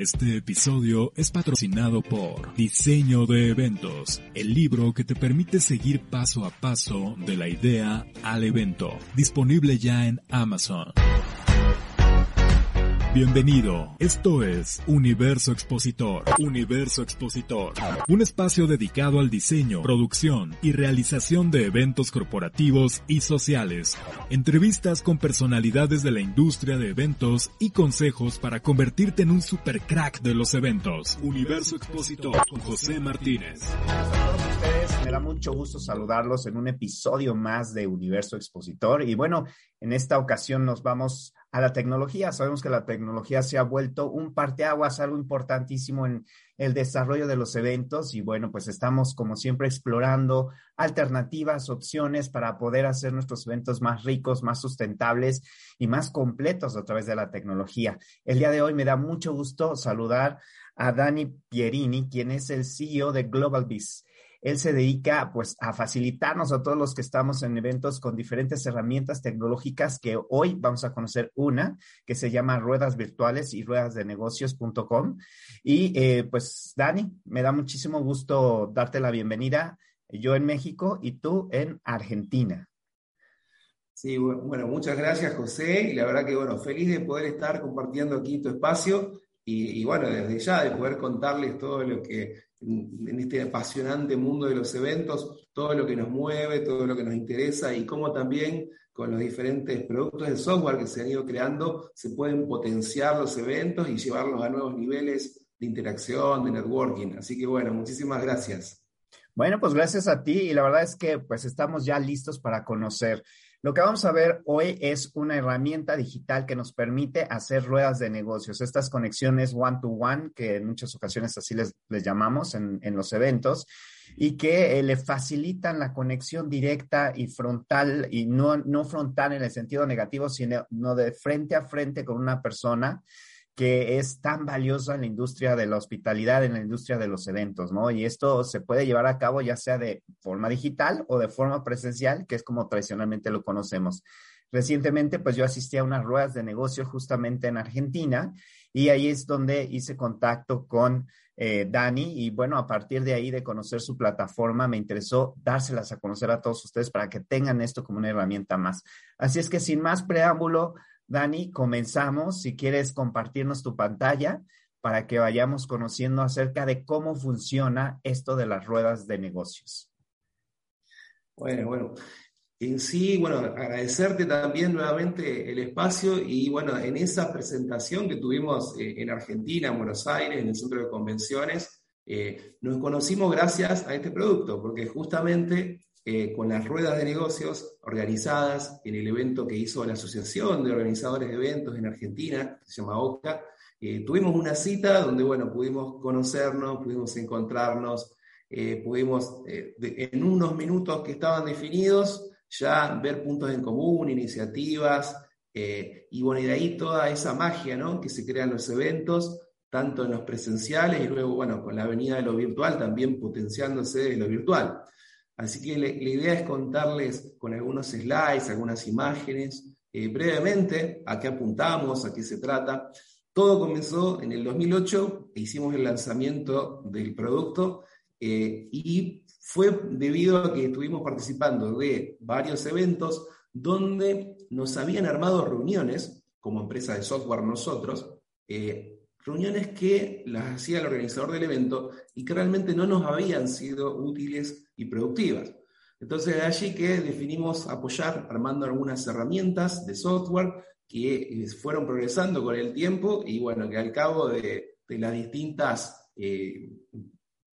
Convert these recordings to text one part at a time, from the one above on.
Este episodio es patrocinado por Diseño de Eventos, el libro que te permite seguir paso a paso de la idea al evento, disponible ya en Amazon. Bienvenido, esto es Universo Expositor. Universo Expositor, un espacio dedicado al diseño, producción y realización de eventos corporativos y sociales. Entrevistas con personalidades de la industria de eventos y consejos para convertirte en un super crack de los eventos. Universo Expositor con José Martínez. Me da mucho gusto saludarlos en un episodio más de Universo Expositor. Y bueno, en esta ocasión nos vamos a la tecnología. Sabemos que la tecnología se ha vuelto un parteaguas, algo importantísimo en el desarrollo de los eventos y bueno, pues estamos como siempre explorando alternativas, opciones para poder hacer nuestros eventos más ricos, más sustentables y más completos a través de la tecnología. El día de hoy me da mucho gusto saludar a Dani Pierini, quien es el CEO de GlobalBiz. Él se dedica pues a facilitarnos a todos los que estamos en eventos con diferentes herramientas tecnológicas que hoy vamos a conocer una que se llama ruedas virtuales y ruedas de negocios.com. Y eh, pues Dani, me da muchísimo gusto darte la bienvenida. Yo en México y tú en Argentina. Sí, bueno, muchas gracias José y la verdad que bueno, feliz de poder estar compartiendo aquí tu espacio y, y bueno, desde ya de poder contarles todo lo que en este apasionante mundo de los eventos, todo lo que nos mueve, todo lo que nos interesa y cómo también con los diferentes productos de software que se han ido creando se pueden potenciar los eventos y llevarlos a nuevos niveles de interacción, de networking. Así que bueno, muchísimas gracias. Bueno, pues gracias a ti y la verdad es que pues estamos ya listos para conocer lo que vamos a ver hoy es una herramienta digital que nos permite hacer ruedas de negocios, estas conexiones one-to-one, que en muchas ocasiones así les, llamamos en, los eventos, y que eh, le facilitan la conexión directa y frontal, y no, no frontal en el sentido negativo, sino no de frente a frente con una persona que es tan valiosa en la industria de la hospitalidad, en la industria de los eventos, ¿no? Y esto se puede llevar a cabo ya sea de forma digital o de forma presencial, que es como tradicionalmente lo conocemos. Recientemente, pues yo asistí a unas ruedas de negocio justamente en Argentina y ahí es donde hice contacto con eh, Dani y bueno, a partir de ahí de conocer su plataforma, me interesó dárselas a conocer a todos ustedes para que tengan esto como una herramienta más. Así es que sin más preámbulo, Dani, comenzamos. Si quieres compartirnos tu pantalla para que vayamos conociendo acerca de cómo funciona esto de las ruedas de negocios. Bueno, bueno. En sí, bueno, agradecerte también nuevamente el espacio y bueno, en esa presentación que tuvimos eh, en Argentina, en Buenos Aires, en el centro de convenciones, eh, nos conocimos gracias a este producto, porque justamente eh, con las ruedas de negocios organizadas en el evento que hizo la Asociación de Organizadores de Eventos en Argentina, que se llama OCA. Eh, tuvimos una cita donde, bueno, pudimos conocernos, pudimos encontrarnos, eh, pudimos, en unos minutos que estaban definidos, ya ver puntos en común, iniciativas, y bueno, de ahí toda esa magia, ¿no? Que se crean los eventos, tanto en los presenciales y luego, bueno, con la venida de lo virtual, también potenciándose lo virtual. Así que la, idea es contarles con algunos slides, algunas imágenes, eh, brevemente a qué apuntamos, a qué se trata. Todo comenzó en el 2008, hicimos el lanzamiento del producto eh, y fue debido a que estuvimos participando de varios eventos donde nos habían armado reuniones, como empresa de software nosotros, eh, reuniones que las hacía el organizador del evento y que realmente no nos habían sido útiles y productivas. Entonces, de allí que definimos apoyar armando algunas herramientas de software que eh, fueron progresando con el tiempo y bueno, que al cabo de, las distintas eh,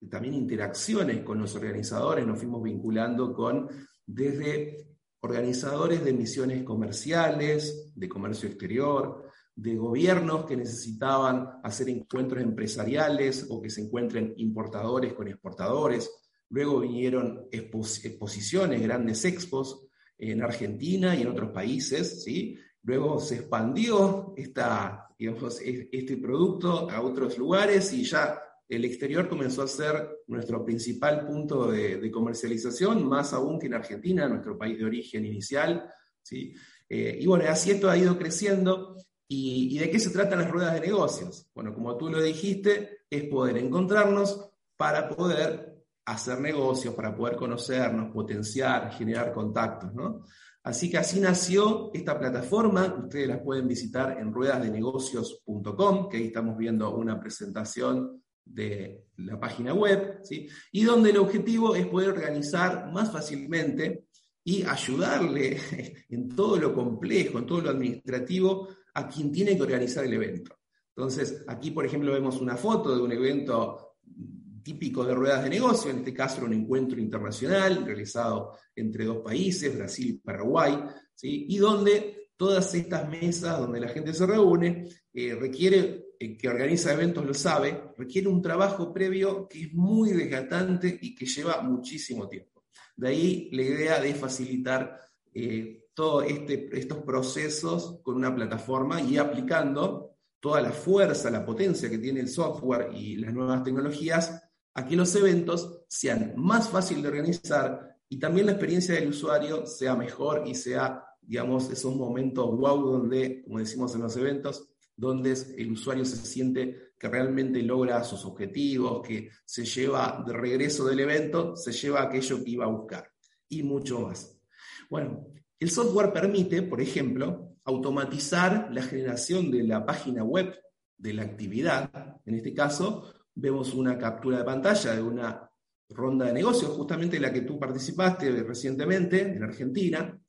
también interacciones con los organizadores nos fuimos vinculando con desde organizadores de misiones comerciales, de comercio exterior, de gobiernos que necesitaban hacer encuentros empresariales o que se encuentren importadores con exportadores. Luego vinieron exposiciones, grandes expos en Argentina y en otros países. ¿sí? Luego se expandió esta, este producto a otros lugares y ya el exterior comenzó a ser nuestro principal punto de, de comercialización, más aún que en Argentina, nuestro país de origen inicial. ¿sí? Eh, y bueno, así esto ha ido creciendo ¿Y, de qué se tratan las ruedas de negocios? Bueno, como tú lo dijiste, es poder encontrarnos para poder hacer negocios, para poder conocernos, potenciar, generar contactos, ¿no? Así que así nació esta plataforma. Ustedes la pueden visitar en ruedasdenegocios.com, que ahí estamos viendo una presentación de la página web, ¿sí? y donde el objetivo es poder organizar más fácilmente y ayudarle en todo lo complejo, en todo lo administrativo, a quien tiene que organizar el evento. Entonces, aquí, por ejemplo, vemos una foto de un evento típico de ruedas de negocio, en este caso era un encuentro internacional realizado entre dos países, Brasil y Paraguay, ¿sí? y donde todas estas mesas donde la gente se reúne eh, requiere, el que organiza eventos lo sabe, requiere un trabajo previo que es muy desgastante y que lleva muchísimo tiempo. De ahí la idea de facilitar eh, todos este, estos procesos con una plataforma y aplicando toda la fuerza, la potencia que tiene el software y las nuevas tecnologías a que los eventos sean más fáciles de organizar y también la experiencia del usuario sea mejor y sea, digamos, esos momentos wow donde, como decimos en los eventos, donde el usuario se siente que realmente logra sus objetivos, que se lleva de regreso del evento, se lleva aquello que iba a buscar y mucho más. Bueno, el software permite, por ejemplo, automatizar la generación de la página web de la actividad, en este caso, vemos una captura de pantalla de una ronda de negocios, justamente la que tú participaste recientemente en Argentina,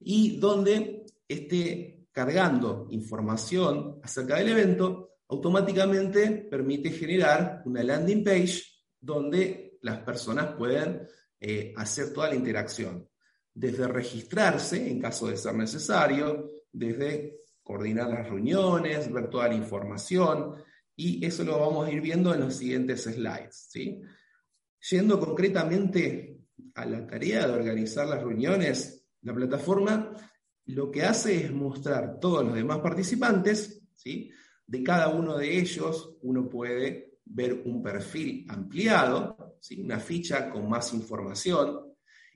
y donde esté cargando información acerca del evento, automáticamente permite generar una landing page donde las personas pueden eh, hacer toda la interacción, desde registrarse en caso de ser necesario, desde coordinar las reuniones, ver toda la información, y eso lo vamos a ir viendo en los siguientes slides. ¿sí? Yendo concretamente a la tarea de organizar las reuniones, la plataforma lo que hace es mostrar todos los demás participantes, ¿sí? de cada uno de ellos uno puede ver un perfil ampliado, ¿sí? una ficha con más información,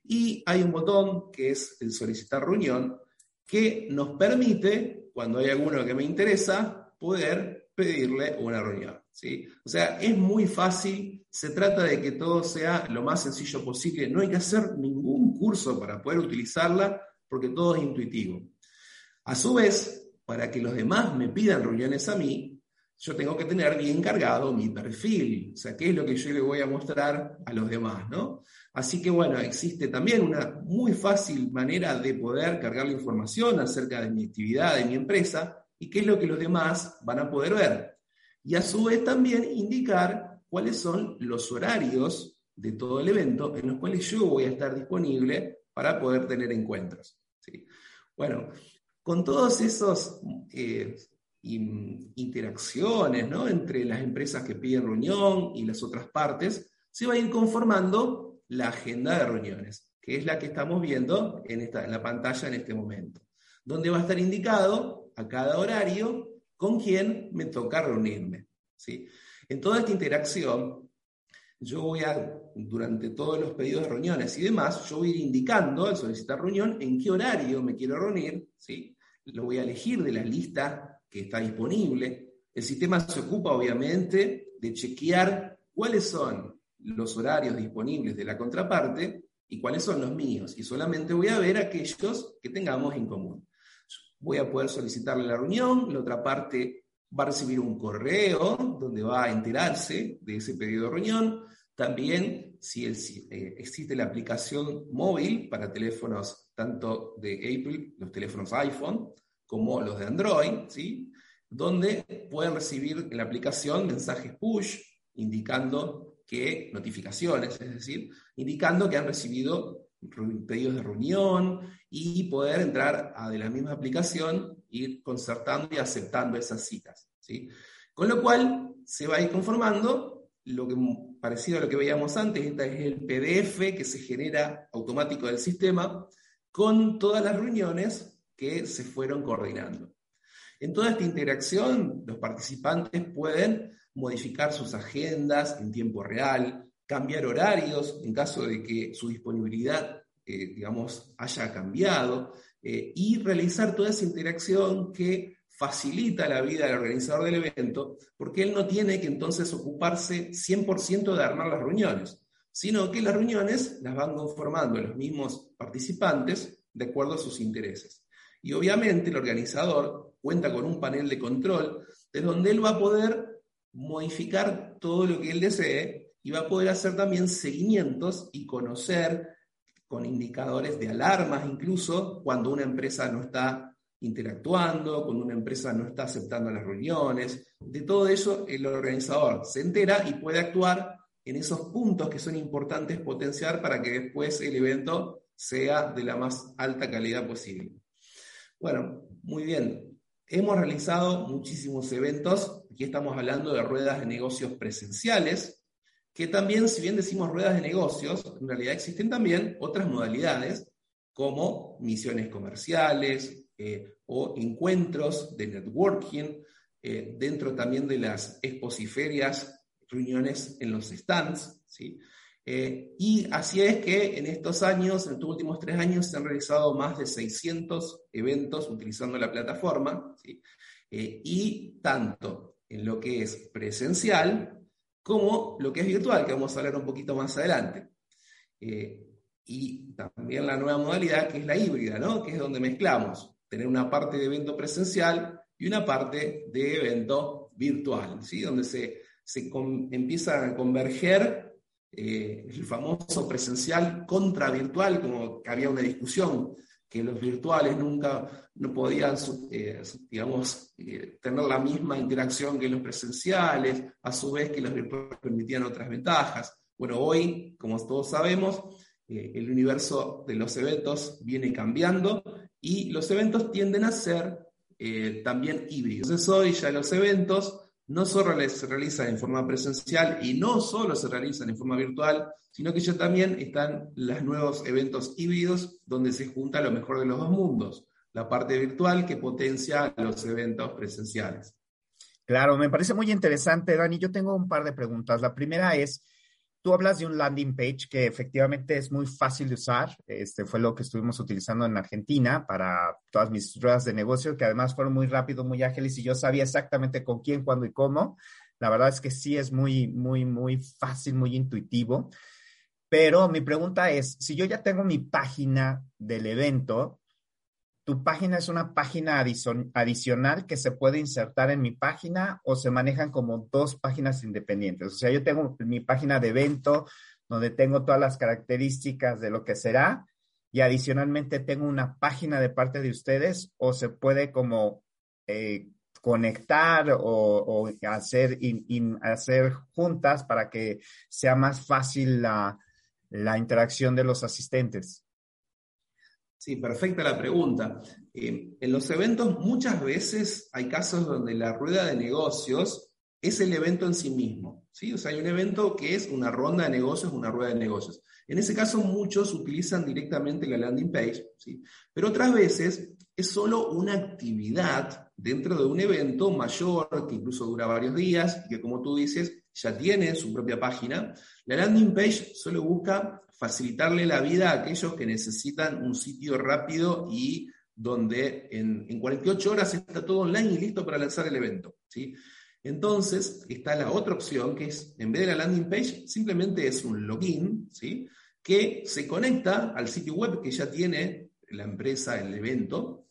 y hay un botón que es el solicitar reunión, que nos permite, cuando hay alguno que me interesa, poder pedirle una reunión. ¿sí? O sea, es muy fácil, se trata de que todo sea lo más sencillo posible, no hay que hacer ningún curso para poder utilizarla porque todo es intuitivo. A su vez, para que los demás me pidan reuniones a mí, yo tengo que tener bien cargado mi perfil, o sea, qué es lo que yo le voy a mostrar a los demás, ¿no? Así que bueno, existe también una muy fácil manera de poder cargar la información acerca de mi actividad, de mi empresa, y qué es lo que los demás van a poder ver. Y a su vez también indicar cuáles son los horarios de todo el evento en los cuales yo voy a estar disponible para poder tener encuentros. Bueno, con todas esas eh, interacciones entre las empresas que piden reunión y las otras partes, se va a ir conformando la agenda de reuniones, que es la que estamos viendo en, esta, en la pantalla en este momento, donde va a estar indicado a cada horario con quién me toca reunirme. ¿sí? En toda esta interacción, yo voy a, durante todos los pedidos de reuniones y demás, yo voy a ir indicando al solicitar reunión en qué horario me quiero reunir, ¿sí? lo voy a elegir de la lista que está disponible. El sistema se ocupa, obviamente, de chequear cuáles son los horarios disponibles de la contraparte y cuáles son los míos. Y solamente voy a ver aquellos que tengamos en común voy a poder solicitarle la reunión, la otra parte va a recibir un correo donde va a enterarse de ese pedido de reunión. También, si eh, existe la aplicación móvil para teléfonos tanto de Apple, los teléfonos iPhone, como los de Android, ¿sí? donde pueden recibir en la aplicación mensajes push indicando que, notificaciones, es decir, indicando que han recibido pedidos de reunión y poder entrar a de la misma aplicación, ir concertando y aceptando esas citas. ¿sí? Con lo cual se va a ir conformando lo que parecido a lo que veíamos antes, este es el PDF que se genera automático del sistema con todas las reuniones que se fueron coordinando. En toda esta interacción, los participantes pueden modificar sus agendas en tiempo real, cambiar horarios en caso de que su disponibilidad, eh, digamos, haya cambiado, eh, y realizar toda esa interacción que facilita la vida del organizador del evento porque él no tiene que entonces ocuparse 100% de armar las reuniones, sino que las reuniones las van conformando los mismos participantes de acuerdo a sus intereses. Y obviamente el organizador cuenta con un panel de control de donde él va a poder modificar todo lo que él desee y va a poder hacer también seguimientos y conocer con indicadores de alarmas incluso cuando una empresa no está interactuando, cuando una empresa no está aceptando las reuniones. De todo eso el organizador se entera y puede actuar en esos puntos que son importantes potenciar para que después el evento sea de la más alta calidad posible. Bueno, muy bien. Hemos realizado muchísimos eventos. Aquí estamos hablando de ruedas de negocios presenciales, que también, si bien decimos ruedas de negocios, en realidad existen también otras modalidades como misiones comerciales eh, o encuentros de networking, eh, dentro también de las exposiferias, reuniones en los stands. ¿sí? Eh, y así es que en estos años, en estos últimos tres años, se han realizado más de 600 eventos utilizando la plataforma, y tanto en lo que es presencial como lo que es virtual, que vamos a hablar un poquito más adelante. Eh, y también la nueva modalidad que es la híbrida, ¿no? que es donde mezclamos tener una parte de evento presencial y una parte de evento virtual, ¿sí? donde se, se empieza a converger eh, el famoso presencial contra virtual, como que había una discusión que los virtuales nunca no podían, eh, digamos, eh, tener la misma interacción que los presenciales, a su vez que los virtuales permitían otras ventajas. Bueno, hoy, como todos sabemos, el universo de los eventos viene cambiando y los eventos tienden a ser también híbridos. Entonces hoy ya los eventos no solo se realizan en forma presencial y no solo se realizan en forma virtual, sino que ya también están los nuevos eventos híbridos donde se junta lo mejor de los dos mundos, la parte virtual que potencia los eventos presenciales. Claro, me parece muy interesante, Dani. Yo tengo un par de preguntas. La primera es, Tú hablas de un landing page que efectivamente es muy fácil de usar. Este fue lo que estuvimos utilizando en Argentina para todas mis ruedas de negocio, que además fueron muy rápidos, muy ágiles y yo sabía exactamente con quién, cuándo y cómo. La verdad es que sí es muy, muy, muy fácil, muy intuitivo. Pero mi pregunta es, si yo ya tengo mi página del evento, tu página es una página adicional que se puede insertar en mi página o se manejan como dos páginas independientes. O sea, yo tengo mi página de evento donde tengo todas las características de lo que será y adicionalmente tengo una página de parte de ustedes o se puede como eh, conectar o, hacer, hacer juntas para que sea más fácil la interacción de los asistentes. Sí, perfecta la pregunta. Eh, en los eventos muchas veces hay casos donde la rueda de negocios es el evento en sí mismo. ¿sí? O sea, hay un evento que es una ronda de negocios, una rueda de negocios. En ese caso muchos utilizan directamente la landing page, ¿sí? pero otras veces es solo una actividad dentro de un evento mayor que incluso dura varios días y que como tú dices ya tiene su propia página. La landing page solo busca facilitarle la vida a aquellos que necesitan un sitio rápido y donde en, 48 horas está todo online y listo para lanzar el evento. ¿sí? Entonces, está la otra opción que es, en vez de la landing page, simplemente es un login, ¿sí? que se conecta al sitio web que ya tiene la empresa, el evento,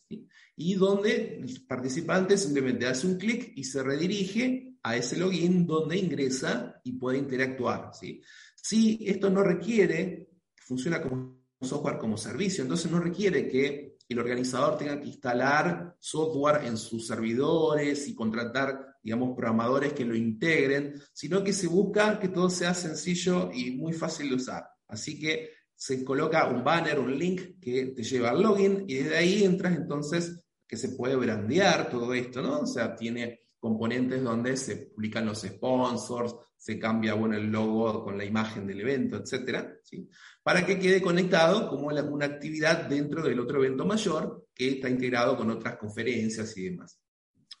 y donde el participante simplemente hace un clic y se redirige a ese login donde ingresa y puede interactuar. ¿sí? Si esto no requiere, funciona como software como servicio, entonces no requiere que el organizador tenga que instalar software en sus servidores y contratar, digamos, programadores que lo integren, sino que se busca que todo sea sencillo y muy fácil de usar. Así que se coloca un banner, un link que te lleva al login y desde ahí entras entonces que se puede brandear todo esto, ¿no? O sea, tiene componentes donde se publican los sponsors, se cambia bueno, el logo con la imagen del evento, etcétera, ¿sí? para que quede conectado como una actividad dentro del otro evento mayor que está integrado con otras conferencias y demás.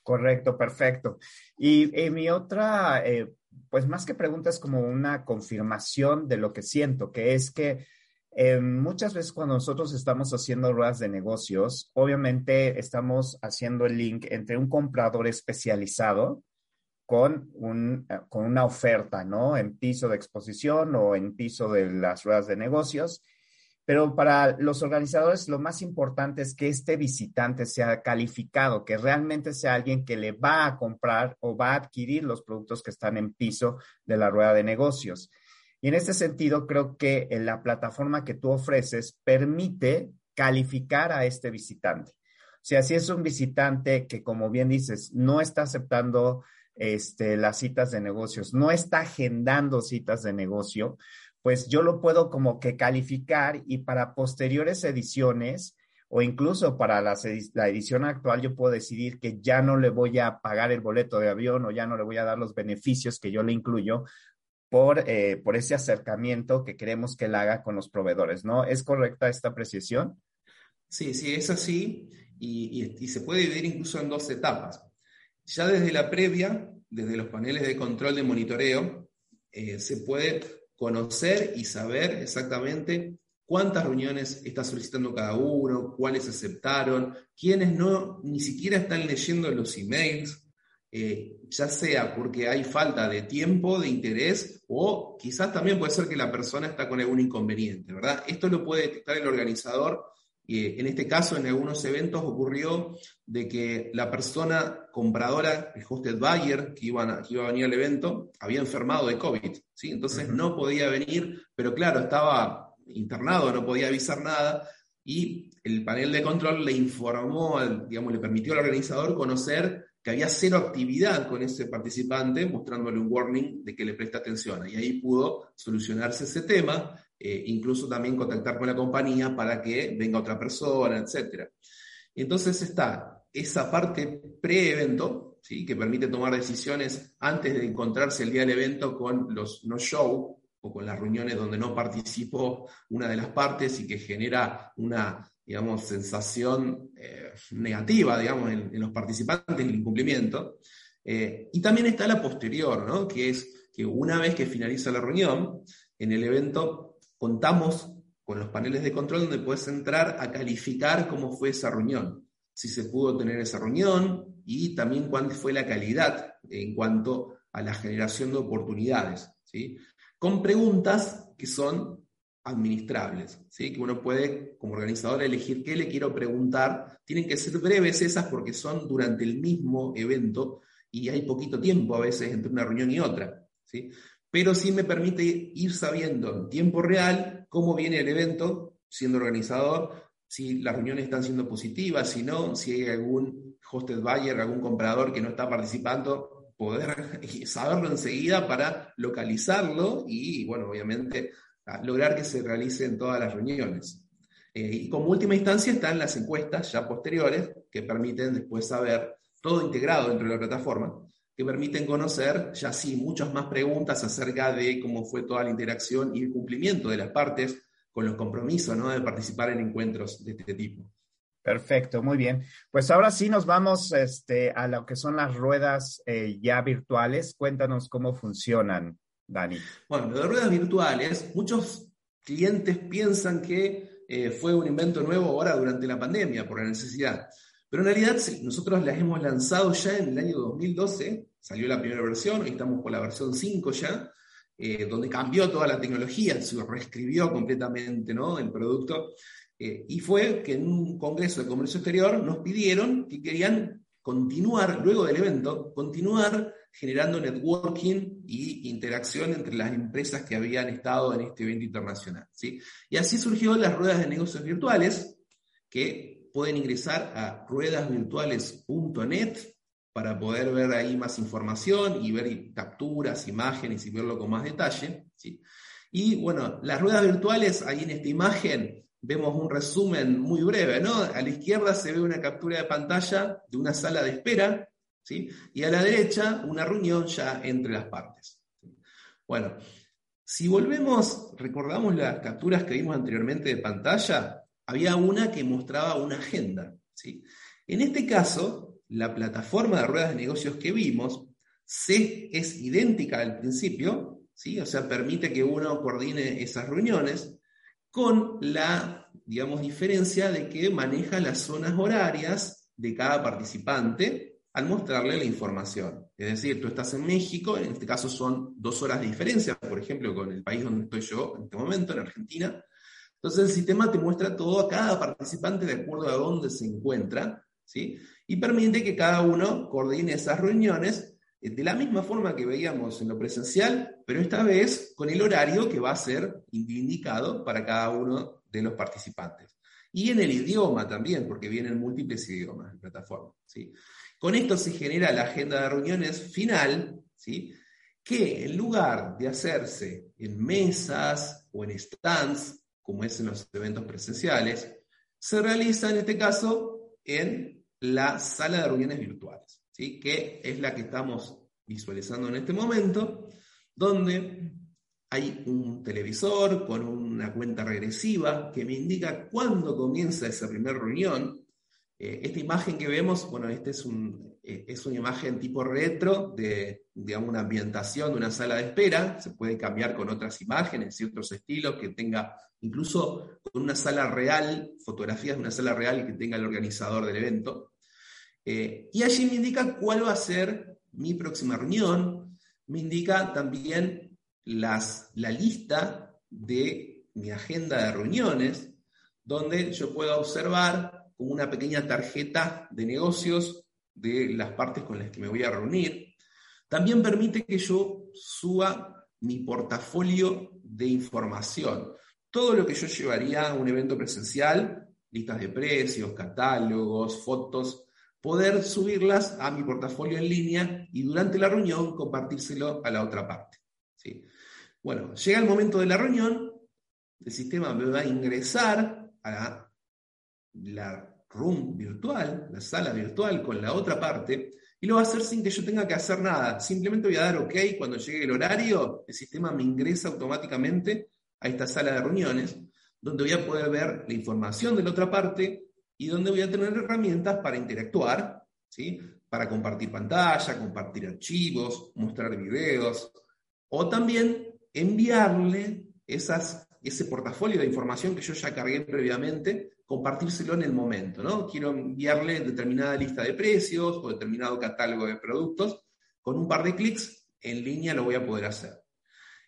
Correcto, perfecto. Y eh, mi otra, eh, pues más que pregunta es como una confirmación de lo que siento, que es que muchas veces cuando nosotros estamos haciendo ruedas de negocios, obviamente estamos haciendo el link entre un comprador especializado con, un, eh, con una oferta, ¿no? En piso de exposición o en piso de las ruedas de negocios. Pero para los organizadores lo más importante es que este visitante sea calificado, que realmente sea alguien que le va a comprar o va a adquirir los productos que están en piso de la rueda de negocios. Y en este sentido, creo que la plataforma que tú ofreces permite calificar a este visitante. O sea, si es un visitante que, como bien dices, no está aceptando este, las citas de negocios, no está agendando citas de negocio, pues yo lo puedo como que calificar y para posteriores ediciones o incluso para la edición actual yo puedo decidir que ya no le voy a pagar el boleto de avión o ya no le voy a dar los beneficios que yo le incluyo por, eh, por ese acercamiento que queremos que él haga con los proveedores, ¿no? ¿Es correcta esta apreciación? Sí, sí, es así y, y, se puede dividir incluso en dos etapas. Ya desde la previa, desde los paneles de control de monitoreo, eh, se puede conocer y saber exactamente cuántas reuniones está solicitando cada uno, cuáles aceptaron, quiénes no, ni siquiera están leyendo los emails, eh, ya sea porque hay falta de tiempo, de interés, o quizás también puede ser que la persona está con algún inconveniente, ¿verdad? Esto lo puede detectar el organizador. Eh, en este caso, en algunos eventos ocurrió de que la persona compradora, el hosted buyer que, iba a venir al evento, había enfermado de COVID, ¿sí? Entonces no podía venir, pero claro, estaba internado, no podía avisar nada, y el panel de control le informó, digamos, le permitió al organizador conocer que había cero actividad con ese participante, mostrándole un warning de que le preste atención. Y ahí pudo solucionarse ese tema, eh, incluso también contactar con la compañía para que venga otra persona, etc. Entonces está esa parte pre-evento, ¿sí? que permite tomar decisiones antes de encontrarse el día del evento con los no-show o con las reuniones donde no participó una de las partes y que genera una digamos, sensación eh, negativa, digamos, en, los participantes del incumplimiento. Eh, y también está la posterior, ¿no? que es que una vez que finaliza la reunión, en el evento contamos con los paneles de control donde puedes entrar a calificar cómo fue esa reunión, si se pudo tener esa reunión y también cuál fue la calidad en cuanto a la generación de oportunidades, ¿sí? con preguntas que son administrables, ¿sí? que uno puede como organizador elegir qué le quiero preguntar. Tienen que ser breves esas porque son durante el mismo evento y hay poquito tiempo a veces entre una reunión y otra. ¿sí? Pero sí me permite ir sabiendo en tiempo real cómo viene el evento, siendo organizador, si las reuniones están siendo positivas, si no, si hay algún hosted buyer, algún comprador que no está participando, poder saberlo enseguida para localizarlo y, bueno, obviamente lograr que se realicen todas las reuniones. Eh, y como última instancia están las encuestas ya posteriores que permiten después saber todo integrado dentro de la plataforma, que permiten conocer ya sí muchas más preguntas acerca de cómo fue toda la interacción y el cumplimiento de las partes con los compromisos ¿no? de participar en encuentros de este tipo. Perfecto, muy bien. Pues ahora sí nos vamos este, a lo que son las ruedas eh, ya virtuales. Cuéntanos cómo funcionan. Dani. Bueno, lo de ruedas virtuales, muchos clientes piensan que eh, fue un invento nuevo ahora durante la pandemia, por la necesidad. Pero en realidad nosotros las hemos lanzado ya en el año 2012, salió la primera versión, hoy estamos por la versión 5 ya, eh, donde cambió toda la tecnología, se reescribió completamente ¿no? el producto. Eh, y fue que en un congreso de comercio exterior nos pidieron que querían continuar, luego del evento, continuar generando networking y interacción entre las empresas que habían estado en este evento internacional. ¿sí? Y así surgió las ruedas de negocios virtuales, que pueden ingresar a ruedasvirtuales.net para poder ver ahí más información y ver capturas, imágenes y verlo con más detalle. ¿sí? Y bueno, las ruedas virtuales, ahí en esta imagen vemos un resumen muy breve, ¿no? A la izquierda se ve una captura de pantalla de una sala de espera y a la derecha, una reunión ya entre las partes. Bueno, si volvemos, recordamos las capturas que vimos anteriormente de pantalla, había una que mostraba una agenda. ¿sí? En este caso, la plataforma de ruedas de negocios que vimos es idéntica al principio, ¿sí? o sea, permite que uno coordine esas reuniones con la, digamos, diferencia de que maneja las zonas horarias de cada participante al mostrarle la información. Es decir, tú estás en México, en este caso son dos horas de diferencia, por ejemplo, con el país donde estoy yo en este momento, en Argentina. Entonces el sistema te muestra todo a cada participante de acuerdo a dónde se encuentra, ¿sí? Y permite que cada uno coordine esas reuniones eh, de la misma forma que veíamos en lo presencial, pero esta vez con el horario que va a ser indicado para cada uno de los participantes. Y en el idioma también, porque vienen múltiples idiomas en plataforma. ¿sí? Con esto se genera la agenda de reuniones final, ¿sí? que en lugar de hacerse en mesas o en stands, como es en los eventos presenciales, se realiza en este caso en la sala de reuniones virtuales que es la que estamos visualizando en este momento, donde hay un televisor con una cuenta regresiva que me indica cuándo comienza esa primera reunión. Eh, esta imagen que vemos, bueno, esta es, un, eh, es una imagen tipo retro de, digamos, una ambientación de una sala de espera. Se puede cambiar con otras imágenes y otros estilos que tenga, incluso con una sala real, fotografías de una sala real que tenga el organizador del evento. Eh, y allí me indica cuál va a ser mi próxima reunión, me indica también las, la lista de mi agenda de reuniones, donde yo puedo observar como una pequeña tarjeta de negocios de las partes con las que me voy a reunir. También permite que yo suba mi portafolio de información. Todo lo que yo llevaría a un evento presencial, listas de precios, catálogos, fotos, poder subirlas a mi portafolio en línea y durante la reunión compartírselo a la otra parte. ¿sí? Bueno, llega el momento de la reunión, el sistema me va a ingresar a la room virtual, la sala virtual con la otra parte, y lo va a hacer sin que yo tenga que hacer nada. Simplemente voy a dar OK cuando llegue el horario, el sistema me ingresa automáticamente a esta sala de reuniones, donde voy a poder ver la información de la otra parte, y donde voy a tener herramientas para interactuar, ¿sí? para compartir pantalla, compartir archivos, mostrar videos, o también enviarle esas, ese portafolio de información que yo ya cargué previamente, compartírselo en el momento. ¿no? Quiero enviarle determinada lista de precios o determinado catálogo de productos, con un par de clics en línea lo voy a poder hacer.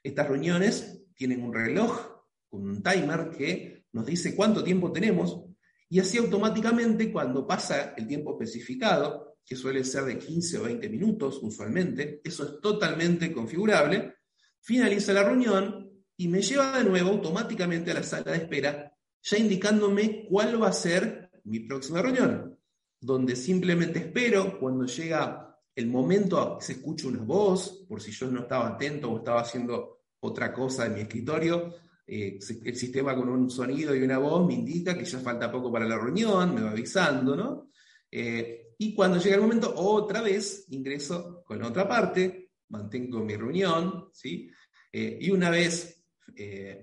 Estas reuniones tienen un reloj con un timer que nos dice cuánto tiempo tenemos y así automáticamente, cuando pasa el tiempo especificado, que suele ser de 15 o 20 minutos usualmente, eso es totalmente configurable, finaliza la reunión y me lleva de nuevo automáticamente a la sala de espera, ya indicándome cuál va a ser mi próxima reunión, donde simplemente espero cuando llega el momento, se escucha una voz, por si yo no estaba atento o estaba haciendo otra cosa en mi escritorio, eh, el sistema con un sonido y una voz me indica que ya falta poco para la reunión, me va avisando, ¿no? Eh, y cuando llega el momento, otra vez ingreso con la otra parte, mantengo mi reunión, ¿sí? Eh, y una vez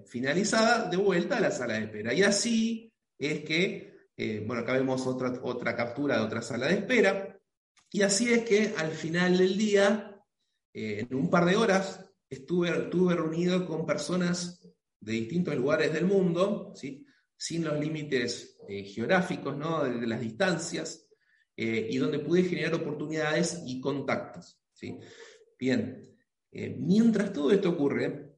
finalizada, de vuelta a la sala de espera. Y así es que, bueno, acá vemos otra, otra captura de otra sala de espera, y así es que al final del día, en un par de horas, estuve, estuve reunido con personas de distintos lugares del mundo, ¿sí? sin los límites eh, geográficos, ¿no? de, las distancias, eh, y donde pude generar oportunidades y contactos. ¿sí? Bien, eh, mientras todo esto ocurre,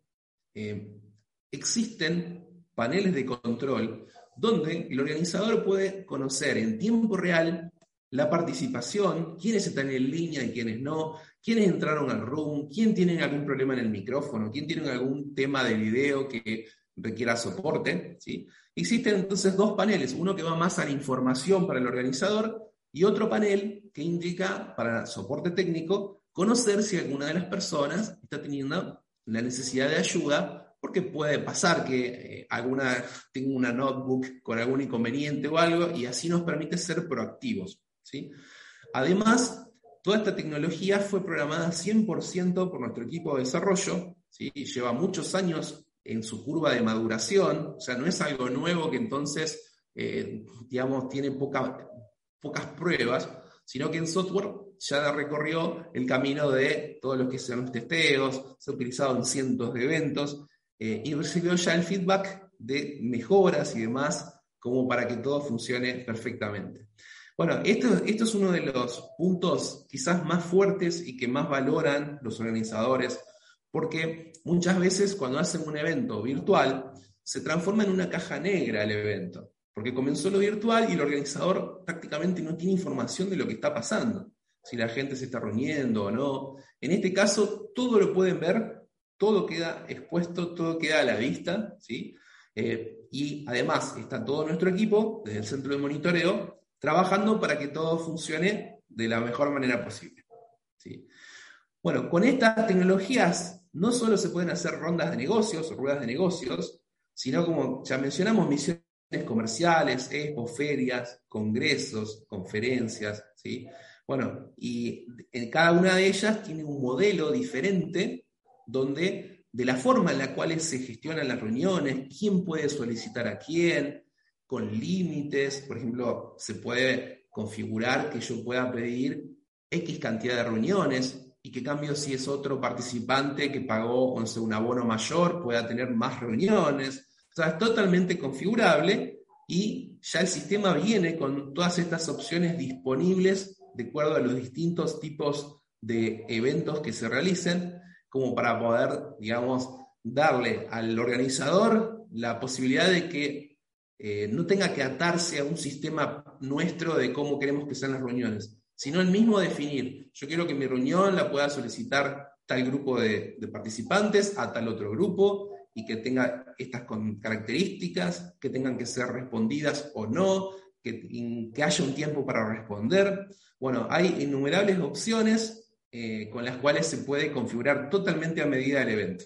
existen paneles de control donde el organizador puede conocer en tiempo real la participación, quiénes están en línea y quiénes no, quiénes entraron al room, quién tiene algún problema en el micrófono, quién tiene algún tema de video que requiera soporte. ¿sí? Existen entonces dos paneles, uno que va más a la información para el organizador y otro panel que indica para soporte técnico conocer si alguna de las personas está teniendo la necesidad de ayuda, porque puede pasar que eh, alguna tenga una notebook con algún inconveniente o algo, y así nos permite ser proactivos. ¿sí? Además, toda esta tecnología fue programada 100% por nuestro equipo de desarrollo, ¿sí? lleva muchos años en su curva de maduración, o sea, no es algo nuevo que entonces, eh, digamos, tiene pocas pruebas, sino que en software ya recorrió el camino de todos los que son los testeos, se ha utilizado en cientos de eventos eh, y recibió ya el feedback de mejoras y demás como para que todo funcione perfectamente. Bueno, esto, esto es uno de los puntos quizás más fuertes y que más valoran los organizadores, porque muchas veces cuando hacen un evento virtual, se transforma en una caja negra el evento, porque comenzó lo virtual y el organizador prácticamente no tiene información de lo que está pasando, si la gente se está reuniendo o no. En este caso, todo lo pueden ver, todo queda expuesto, todo queda a la vista, ¿sí? Eh, y además está todo nuestro equipo, desde el centro de monitoreo, trabajando para que todo funcione de la mejor manera posible. ¿sí? Bueno, con estas tecnologías no solo se pueden hacer rondas de negocios o ruedas de negocios, sino como ya mencionamos, misiones comerciales, expos, ferias, congresos, conferencias, ¿sí? Bueno, y en cada una de ellas tiene un modelo diferente donde de la forma en la cual se gestionan las reuniones, quién puede solicitar a quién, con límites, por ejemplo, se puede configurar que yo pueda pedir X cantidad de reuniones y que cambio si es otro participante que pagó un abono mayor pueda tener más reuniones. O sea, es totalmente configurable y ya el sistema viene con todas estas opciones disponibles de acuerdo a los distintos tipos de eventos que se realicen, como para poder, digamos, darle al organizador la posibilidad de que eh, no tenga que atarse a un sistema nuestro de cómo queremos que sean las reuniones, sino el mismo definir, yo quiero que mi reunión la pueda solicitar tal grupo de, participantes a tal otro grupo y que tenga estas características, que tengan que ser respondidas o no, que, que haya un tiempo para responder. Bueno, hay innumerables opciones eh, con las cuales se puede configurar totalmente a medida del evento.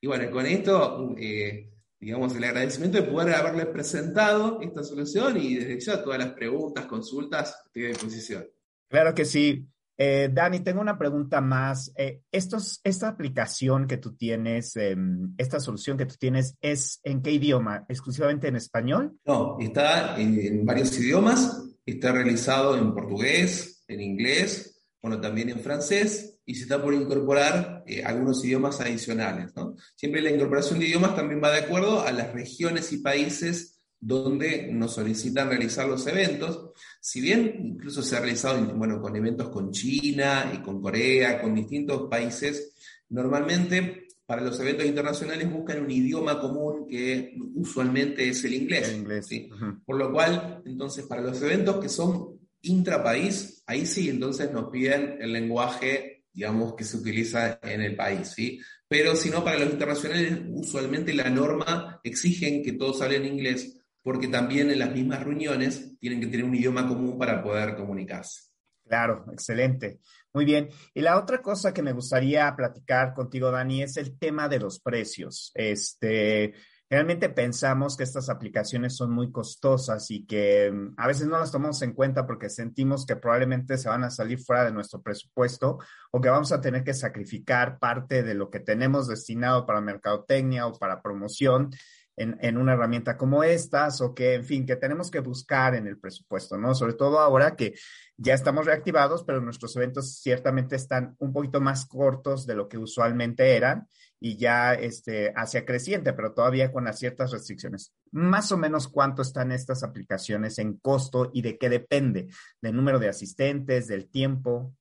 Y bueno, con esto, eh, digamos, el agradecimiento de poder haberles presentado esta solución y desde ya todas las preguntas, consultas, estoy a disposición. Claro que sí. Eh, Dani, tengo una pregunta más. Eh, esta aplicación que tú tienes, em, esta solución que tú tienes, ¿es en qué idioma? ¿Exclusivamente en español? No, está en, varios idiomas. Está realizado en portugués, en inglés, bueno, también en francés y se está por incorporar eh, algunos idiomas adicionales. Siempre la incorporación de idiomas también va de acuerdo a las regiones y países donde nos solicitan realizar los eventos. Si bien incluso se ha realizado bueno, con eventos con China y con Corea, con distintos países, normalmente para los eventos internacionales buscan un idioma común que usualmente es el inglés. ¿sí? Por lo cual, entonces, para los eventos que son intrapaís, ahí sí, entonces nos piden el lenguaje, digamos, que se utiliza en el país, ¿sí? Pero si no, para los internacionales, usualmente la norma exigen que todos hablen inglés, porque también en las mismas reuniones tienen que tener un idioma común para poder comunicarse. Claro, excelente. Muy bien. Y la otra cosa que me gustaría platicar contigo, Dani, es el tema de los precios. Este, realmente pensamos que estas aplicaciones son muy costosas y que mm, a veces no las tomamos en cuenta porque sentimos que probablemente se van a salir fuera de nuestro presupuesto o que vamos a tener que sacrificar parte de lo que tenemos destinado para mercadotecnia o para promoción en, una herramienta como estas o que, en fin, que tenemos que buscar en el presupuesto, ¿no? Sobre todo ahora que ya estamos reactivados, pero nuestros eventos ciertamente están un poquito más cortos de lo que usualmente eran y ya este, hacia creciente, pero todavía con las ciertas restricciones. Más o menos cuánto están estas aplicaciones en costo y de qué depende, del número de asistentes, del tiempo.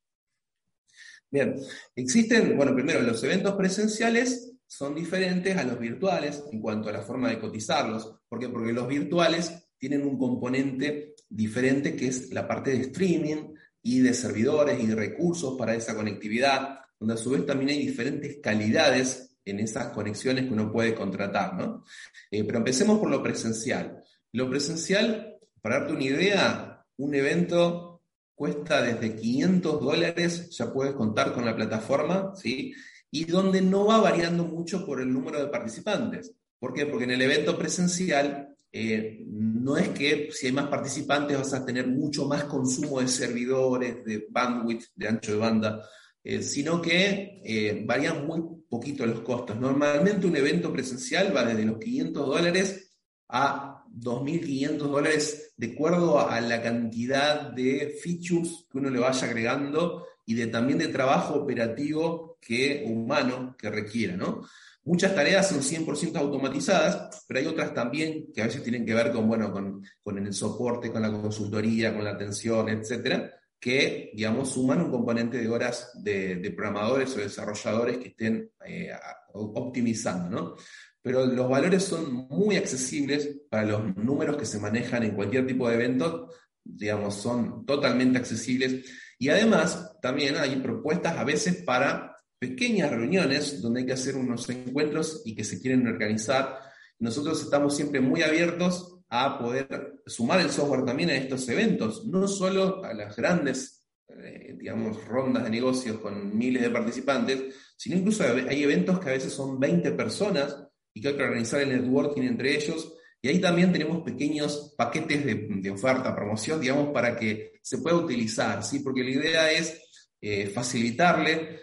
Bien, existen, bueno, primero los eventos presenciales son diferentes a los virtuales en cuanto a la forma de cotizarlos. ¿Por qué? Porque los virtuales tienen un componente diferente que es la parte de streaming y de servidores y de recursos para esa conectividad, donde a su vez también hay diferentes calidades en esas conexiones que uno puede contratar. ¿no? Eh, pero empecemos por lo presencial. Lo presencial, para darte una idea, un evento cuesta desde 500 dólares, ya puedes contar con la plataforma, ¿sí? y donde no va variando mucho por el número de participantes. ¿Por qué? Porque en el evento presencial eh, no es que si hay más participantes vas a tener mucho más consumo de servidores, de bandwidth, de ancho de banda, eh, sino que eh, varían muy poquito los costos. Normalmente un evento presencial va desde los 500 dólares a 2.500 dólares de acuerdo a la cantidad de features que uno le vaya agregando y de, también de trabajo operativo que humano que requiera, ¿no? Muchas tareas son 100% automatizadas, pero hay otras también que a veces tienen que ver con, bueno, con, el soporte, con la consultoría, con la atención, etcétera, que, digamos, suman un componente de horas de, programadores o desarrolladores que estén eh, optimizando, ¿no? Pero los valores son muy accesibles para los números que se manejan en cualquier tipo de evento, digamos, son totalmente accesibles. Y además, también hay propuestas a veces para pequeñas reuniones donde hay que hacer unos encuentros y que se quieren organizar. Nosotros estamos siempre muy abiertos a poder sumar el software también a estos eventos, no solo a las grandes, eh, digamos, rondas de negocios con miles de participantes, sino incluso hay eventos que a veces son 20 personas y que hay que organizar el networking entre ellos. Y ahí también tenemos pequeños paquetes de, oferta, promoción, digamos, para que se pueda utilizar, ¿sí? Porque la idea es eh, facilitarle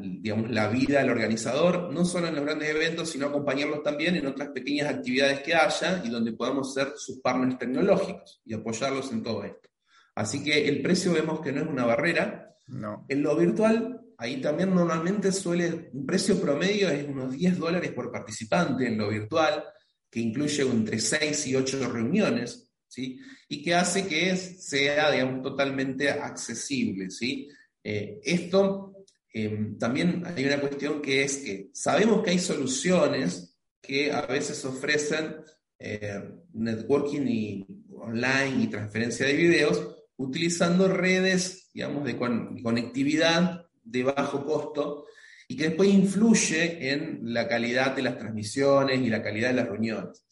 digamos, la vida del organizador, no solo en los grandes eventos, sino acompañarlos también en otras pequeñas actividades que haya y donde podamos ser sus partners tecnológicos y apoyarlos en todo esto. Así que el precio vemos que no es una barrera. No. En lo virtual, ahí también normalmente suele, un precio promedio es unos 10 dólares por participante en lo virtual, que incluye entre 6 y 8 reuniones, ¿sí? Y que hace que sea, digamos, totalmente accesible, ¿sí? Eh, esto Em, también hay una cuestión que es que sabemos que hay soluciones que a veces ofrecen eh, networking y online y transferencia de videos utilizando redes, digamos, de conectividad de bajo costo y que después influye en la calidad de las transmisiones y la calidad de las reuniones.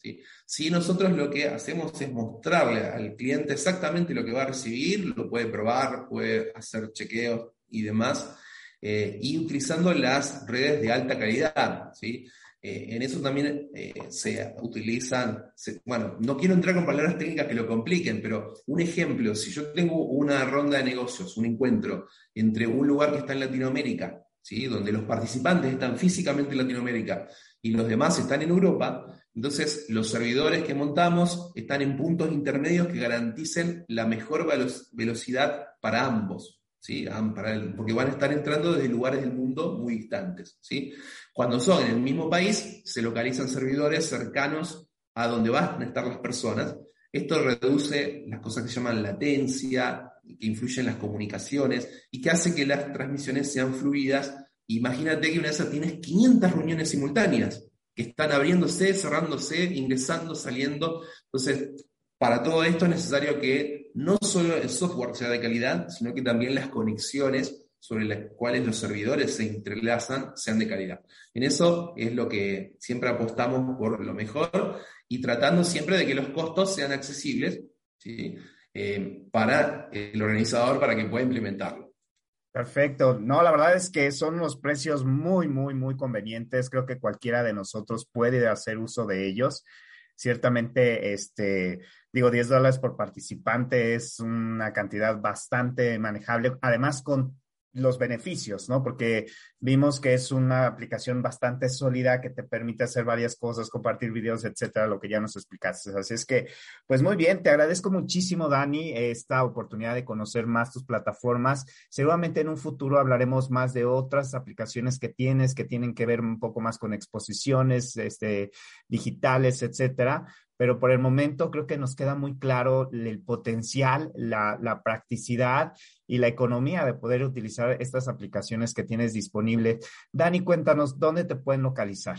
Si nosotros lo que hacemos es mostrarle al cliente exactamente lo que va a recibir, lo puede probar, puede hacer chequeos y demás, eh, y utilizando las redes de alta calidad. ¿sí? Eh, en eso también eh, se utilizan, bueno, no quiero entrar con palabras técnicas que lo compliquen, pero un ejemplo, si yo tengo una ronda de negocios, un encuentro entre un lugar que está en Latinoamérica, ¿sí? donde los participantes están físicamente en Latinoamérica y los demás están en Europa, entonces los servidores que montamos están en puntos intermedios que garanticen la mejor velocidad para ambos. Porque van a estar entrando desde lugares del mundo muy distantes. Cuando son en el mismo país, se localizan servidores cercanos a donde van a estar las personas. Esto reduce las cosas que se llaman latencia, que influyen en las comunicaciones y que hace que las transmisiones sean fluidas. Imagínate que una de esas tienes 500 reuniones simultáneas que están abriéndose, cerrándose, ingresando, saliendo. Entonces, para todo esto es necesario que no solo el software sea de calidad, sino que también las conexiones sobre las cuales los servidores se entrelazan sean de calidad. En eso es lo que siempre apostamos por lo mejor y tratando siempre de que los costos sean accesibles eh, para el organizador para que pueda implementarlo. Perfecto. No, la verdad es que son unos precios muy, muy, muy convenientes. Creo que cualquiera de nosotros puede hacer uso de ellos. Ciertamente, este, digo, 10 dólares por participante es una cantidad bastante manejable, además con los beneficios, ¿no? Porque vimos que es una aplicación bastante sólida que te permite hacer varias cosas, compartir videos, etcétera, lo que ya nos explicaste. Así es que, pues muy bien, te agradezco muchísimo, Dani, esta oportunidad de conocer más tus plataformas. Seguramente en un futuro hablaremos más de otras aplicaciones que tienes, que tienen que ver un poco más con exposiciones este, digitales, etcétera pero por el momento creo que nos queda muy claro el potencial, la, practicidad y la economía de poder utilizar estas aplicaciones que tienes disponibles. Dani, cuéntanos dónde te pueden localizar.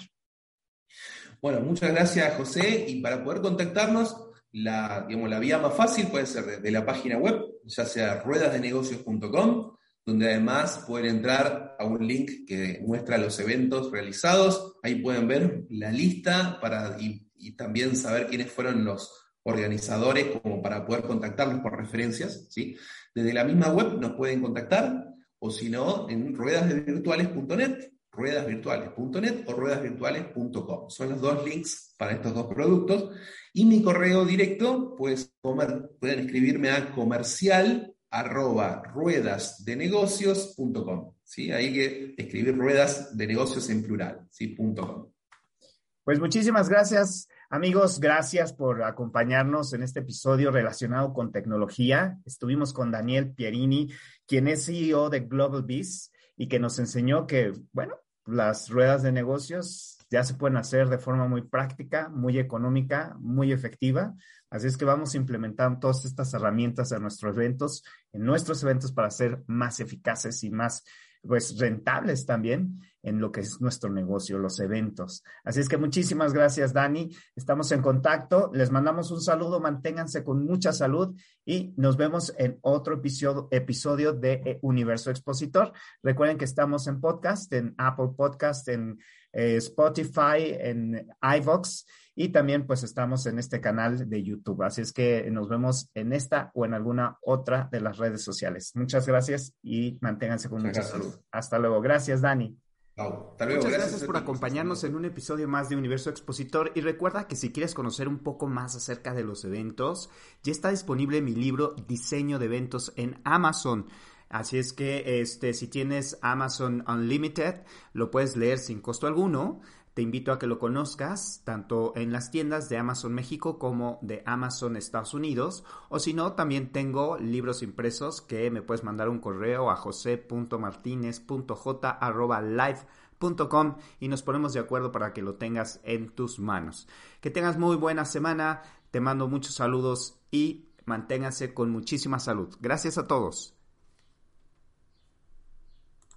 Bueno, muchas gracias, José. Y para poder contactarnos, la, digamos, la vía más fácil puede ser desde la página web, ya sea ruedasdenegocios.com, donde además pueden entrar a un link que muestra los eventos realizados. Ahí pueden ver la lista para, también saber quiénes fueron los organizadores como para poder contactarlos por referencias. ¿sí? Desde la misma web nos pueden contactar o si no en ruedasvirtuales.net, ruedasvirtuales.net o ruedasvirtuales.com. Son los dos links para estos dos productos. Y mi correo directo, pues pueden escribirme a comercial arroba ruedasdenegocios.com. ¿sí? Hay que escribir ruedas de negocios en plural, ¿sí? .com. Pues muchísimas gracias, amigos. Gracias por acompañarnos en este episodio relacionado con tecnología. Estuvimos con Daniel Pierini, quien es CEO de Global Biz y que nos enseñó que, bueno, las ruedas de negocios ya se pueden hacer de forma muy práctica, muy económica, muy efectiva. Así es que vamos a implementar todas estas herramientas en nuestros eventos, en nuestros eventos para ser más eficaces y más pues rentables también en lo que es nuestro negocio, los eventos. Así es que muchísimas gracias, Dani. Estamos en contacto. Les mandamos un saludo. Manténganse con mucha salud y nos vemos en otro episodio, episodio de eh, Universo Expositor. Recuerden que estamos en podcast, en Apple Podcast, en eh, Spotify, en iVox y también pues estamos en este canal de YouTube. Así es que nos vemos en esta o en alguna otra de las redes sociales. Muchas gracias y manténganse con mucha salud. Hasta luego. Gracias, Dani. Muchas gracias, por acompañarnos en un episodio más de Universo Expositor y recuerda que si quieres conocer un poco más acerca de los eventos, ya está disponible mi libro Diseño de Eventos en Amazon. Así es que este, si tienes Amazon Unlimited, lo puedes leer sin costo alguno. Te invito a que lo conozcas tanto en las tiendas de Amazon México como de Amazon Estados Unidos. O si no, también tengo libros impresos que me puedes mandar un correo a jose.martinez.j.live.com y nos ponemos de acuerdo para que lo tengas en tus manos. Que tengas muy buena semana. Te mando muchos saludos y manténganse con muchísima salud. Gracias a todos.